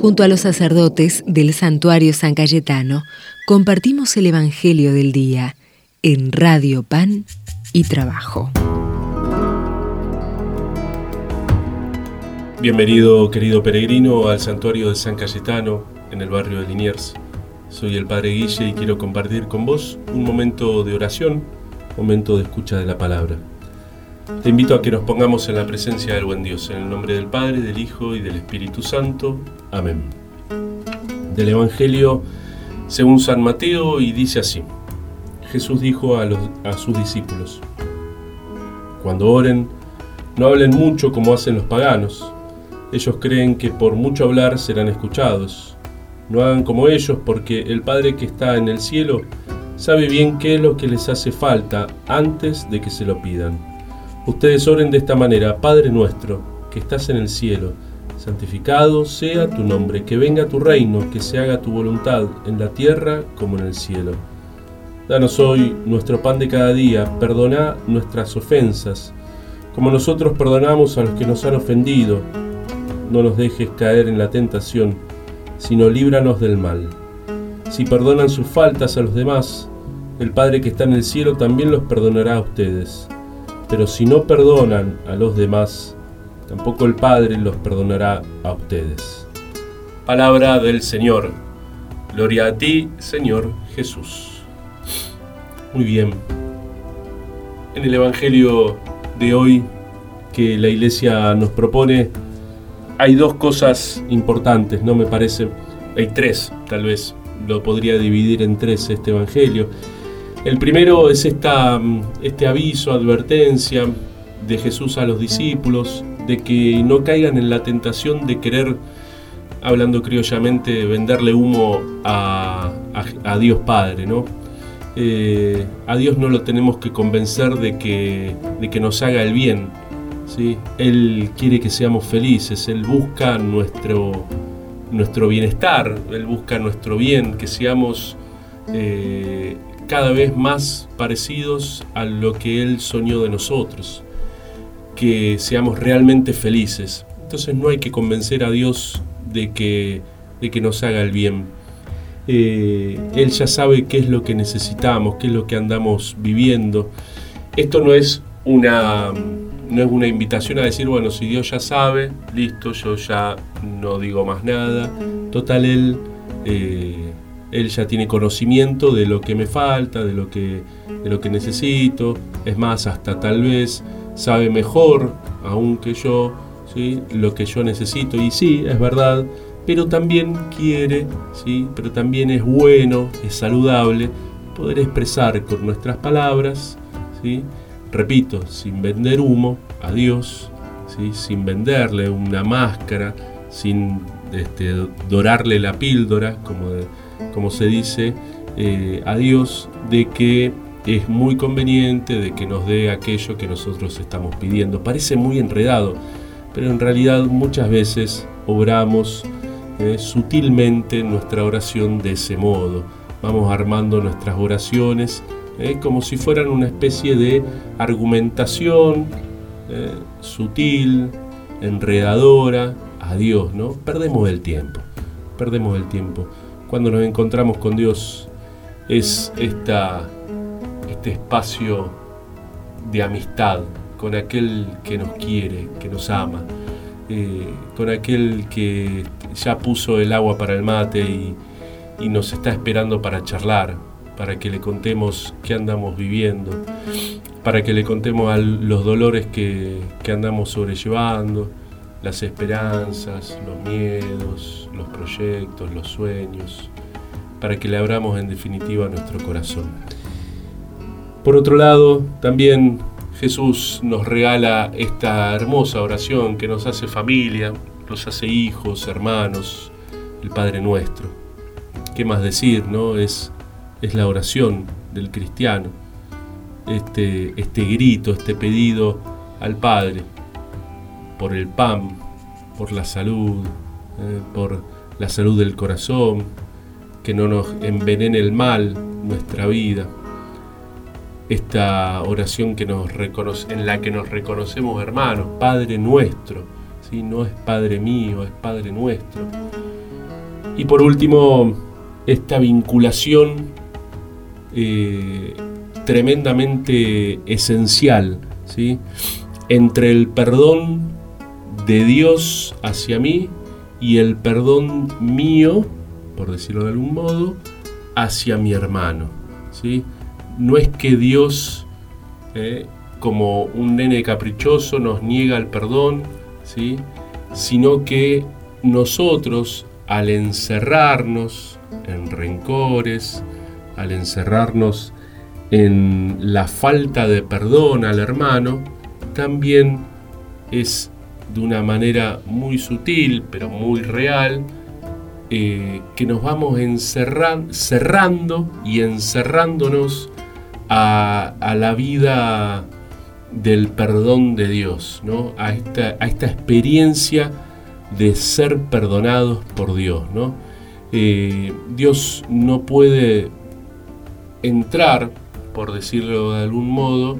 Junto a los sacerdotes del santuario San Cayetano, compartimos el Evangelio del Día en Radio Pan y Trabajo. Bienvenido, querido peregrino, al santuario de San Cayetano, en el barrio de Liniers. Soy el Padre Guille y quiero compartir con vos un momento de oración, momento de escucha de la palabra. Te invito a que nos pongamos en la presencia del buen Dios, en el nombre del Padre, del Hijo y del Espíritu Santo. Amén. Del Evangelio según San Mateo y dice así. Jesús dijo a, sus discípulos, Cuando oren, no hablen mucho como hacen los paganos. Ellos creen que por mucho hablar serán escuchados. No hagan como ellos porque el Padre que está en el cielo sabe bien qué es lo que les hace falta antes de que se lo pidan. Ustedes oren de esta manera, Padre nuestro, que estás en el cielo, santificado sea tu nombre, que venga tu reino, que se haga tu voluntad en la tierra como en el cielo. Danos hoy nuestro pan de cada día, perdona nuestras ofensas, como nosotros perdonamos a los que nos han ofendido. No nos dejes caer en la tentación, sino líbranos del mal. Si perdonan sus faltas a los demás, el Padre que está en el cielo también los perdonará a ustedes. Pero si no perdonan a los demás, tampoco el Padre los perdonará a ustedes. Palabra del Señor. Gloria a ti, Señor Jesús. Muy bien. En el Evangelio de hoy que la Iglesia nos propone, hay dos cosas importantes, ¿no? Me parece. Hay tres, tal vez. Lo podría dividir en tres este Evangelio. El primero es esta, este aviso, advertencia de Jesús a los discípulos de que no caigan en la tentación de querer, hablando criollamente, venderle humo a, Dios Padre, ¿no? Eh, a Dios no lo tenemos que convencer de que, de que nos haga el bien. ¿sí? Él quiere que seamos felices, Él busca nuestro, nuestro bienestar, Él busca nuestro bien, que seamos eh, cada vez más parecidos a lo que Él soñó de nosotros, que seamos realmente felices. Entonces no hay que convencer a Dios de que, de que nos haga el bien. Eh, él ya sabe qué es lo que necesitamos, qué es lo que andamos viviendo. Esto no es una, no es una invitación a decir, bueno, si Dios ya sabe, listo, yo ya no digo más nada. Total, Él eh, él ya tiene conocimiento de lo que me falta, de lo que, de lo que necesito, es más, hasta tal vez sabe mejor, aún que yo, ¿sí? lo que yo necesito. Y sí, es verdad, pero también quiere, ¿sí? pero también es bueno, es saludable poder expresar con nuestras palabras, ¿sí? repito, sin vender humo a Dios, ¿sí? sin venderle una máscara, sin este, dorarle la píldora, como como se dice, eh, a Dios de que es muy conveniente, de que nos dé aquello que nosotros estamos pidiendo. Parece muy enredado, pero en realidad muchas veces obramos eh, sutilmente nuestra oración de ese modo. Vamos armando nuestras oraciones eh, como si fueran una especie de argumentación sutil, enredadora a Dios, ¿no? Perdemos el tiempo, perdemos el tiempo cuando nos encontramos con Dios es esta, este espacio de amistad con aquel que nos quiere, que nos ama, eh, con aquel que ya puso el agua para el mate y, nos está esperando para charlar, para que le contemos qué andamos viviendo, para que le contemos los dolores que, que andamos sobrellevando, las esperanzas, los miedos, los proyectos, los sueños, para que le abramos en definitiva nuestro corazón. Por otro lado, también Jesús nos regala esta hermosa oración que nos hace familia, nos hace hijos, hermanos, el Padre nuestro. ¿Qué más decir, no? Es, es la oración del cristiano, este, este grito, este pedido al Padre por el pan, por la salud, eh, por la salud del corazón, que no nos envenene el mal nuestra vida. Esta oración que nos reconoce, en la que nos reconocemos hermanos, Padre nuestro, ¿sí? no es Padre mío, es Padre nuestro. Y por último, esta vinculación eh, tremendamente esencial ¿sí? entre el perdón de Dios hacia mí y el perdón mío, por decirlo de algún modo, hacia mi hermano. ¿sí? No es que Dios, eh, como un nene caprichoso, nos niega el perdón, ¿sí? sino que nosotros, al encerrarnos en rencores, al encerrarnos en la falta de perdón al hermano, también es de una manera muy sutil, pero muy real, eh, que nos vamos cerrando y encerrándonos a, la vida del perdón de Dios, ¿no? a, esta, a esta experiencia de ser perdonados por Dios. ¿no? Eh, Dios no puede entrar, por decirlo de algún modo,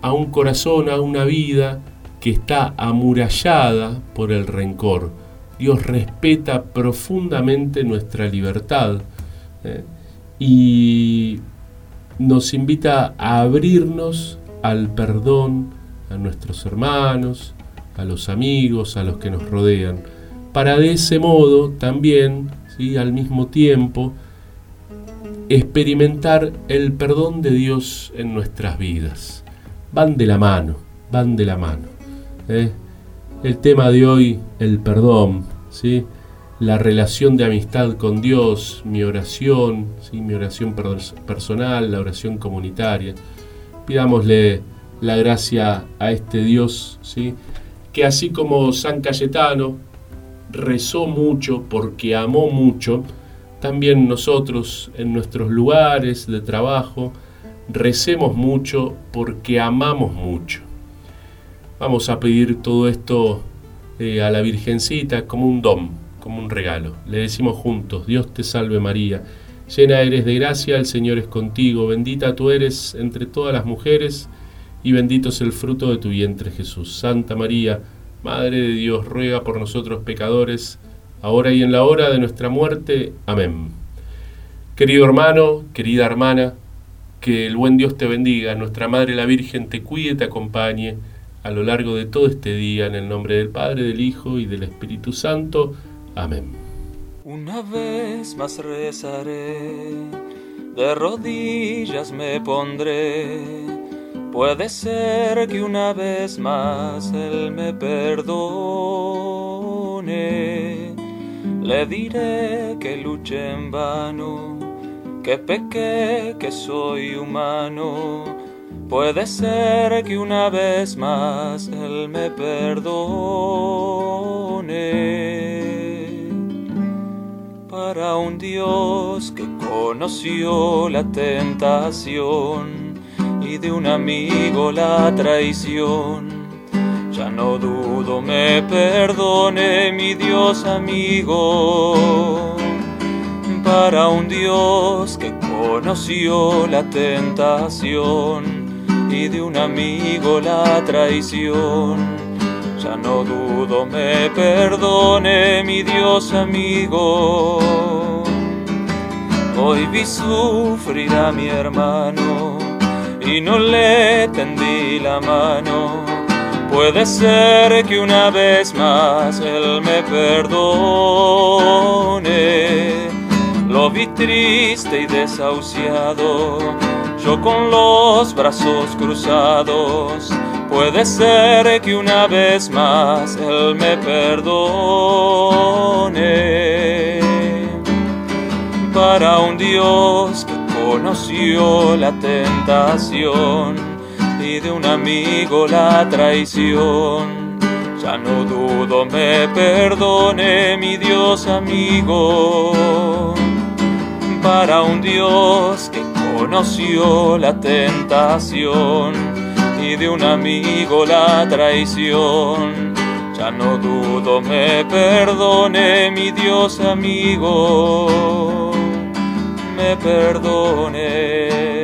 a un corazón, a una vida que está amurallada por el rencor. Dios respeta profundamente nuestra libertad ¿eh? y nos invita a abrirnos al perdón a nuestros hermanos, a los amigos, a los que nos rodean, para de ese modo también, ¿sí? al mismo tiempo, experimentar el perdón de Dios en nuestras vidas. Van de la mano, van de la mano. ¿Eh? El tema de hoy, el perdón, ¿sí? la relación de amistad con Dios, mi oración, ¿sí? mi oración personal, la oración comunitaria. Pidámosle la gracia a este Dios, ¿sí? que así como San Cayetano rezó mucho porque amó mucho, también nosotros en nuestros lugares de trabajo recemos mucho porque amamos mucho. Vamos a pedir todo esto eh, a la Virgencita como un don, como un regalo. Le decimos juntos, Dios te salve María, llena eres de gracia, el Señor es contigo, bendita tú eres entre todas las mujeres, y bendito es el fruto de tu vientre Jesús. Santa María, Madre de Dios, ruega por nosotros pecadores, ahora y en la hora de nuestra muerte. Amén. Querido hermano, querida hermana, que el buen Dios te bendiga, nuestra Madre la Virgen te cuide, te acompañe a lo largo de todo este día, en el nombre del Padre, del Hijo y del Espíritu Santo. Amén. Una vez más rezaré, de rodillas me pondré. Puede ser que una vez más Él me perdone. Le diré que luche en vano, que pequé, que soy humano Puede ser que una vez más Él me perdone. Para un Dios que conoció la tentación y de un amigo la traición. Ya no dudo me perdone mi Dios amigo. Para un Dios que conoció la tentación de un amigo la traición. Ya no dudo me perdone mi Dios amigo. Hoy vi sufrir a mi hermano y no le tendí la mano. Puede ser que una vez más él me perdone. Lo vi triste y desahuciado yo con los brazos cruzados, puede ser que una vez más Él me perdone. Para un Dios que conoció la tentación y de un amigo la traición, ya no dudo me perdone mi Dios amigo. Para un Dios que conoció la tentación y de un amigo la traición. Ya no dudo me perdone mi Dios amigo, me perdone.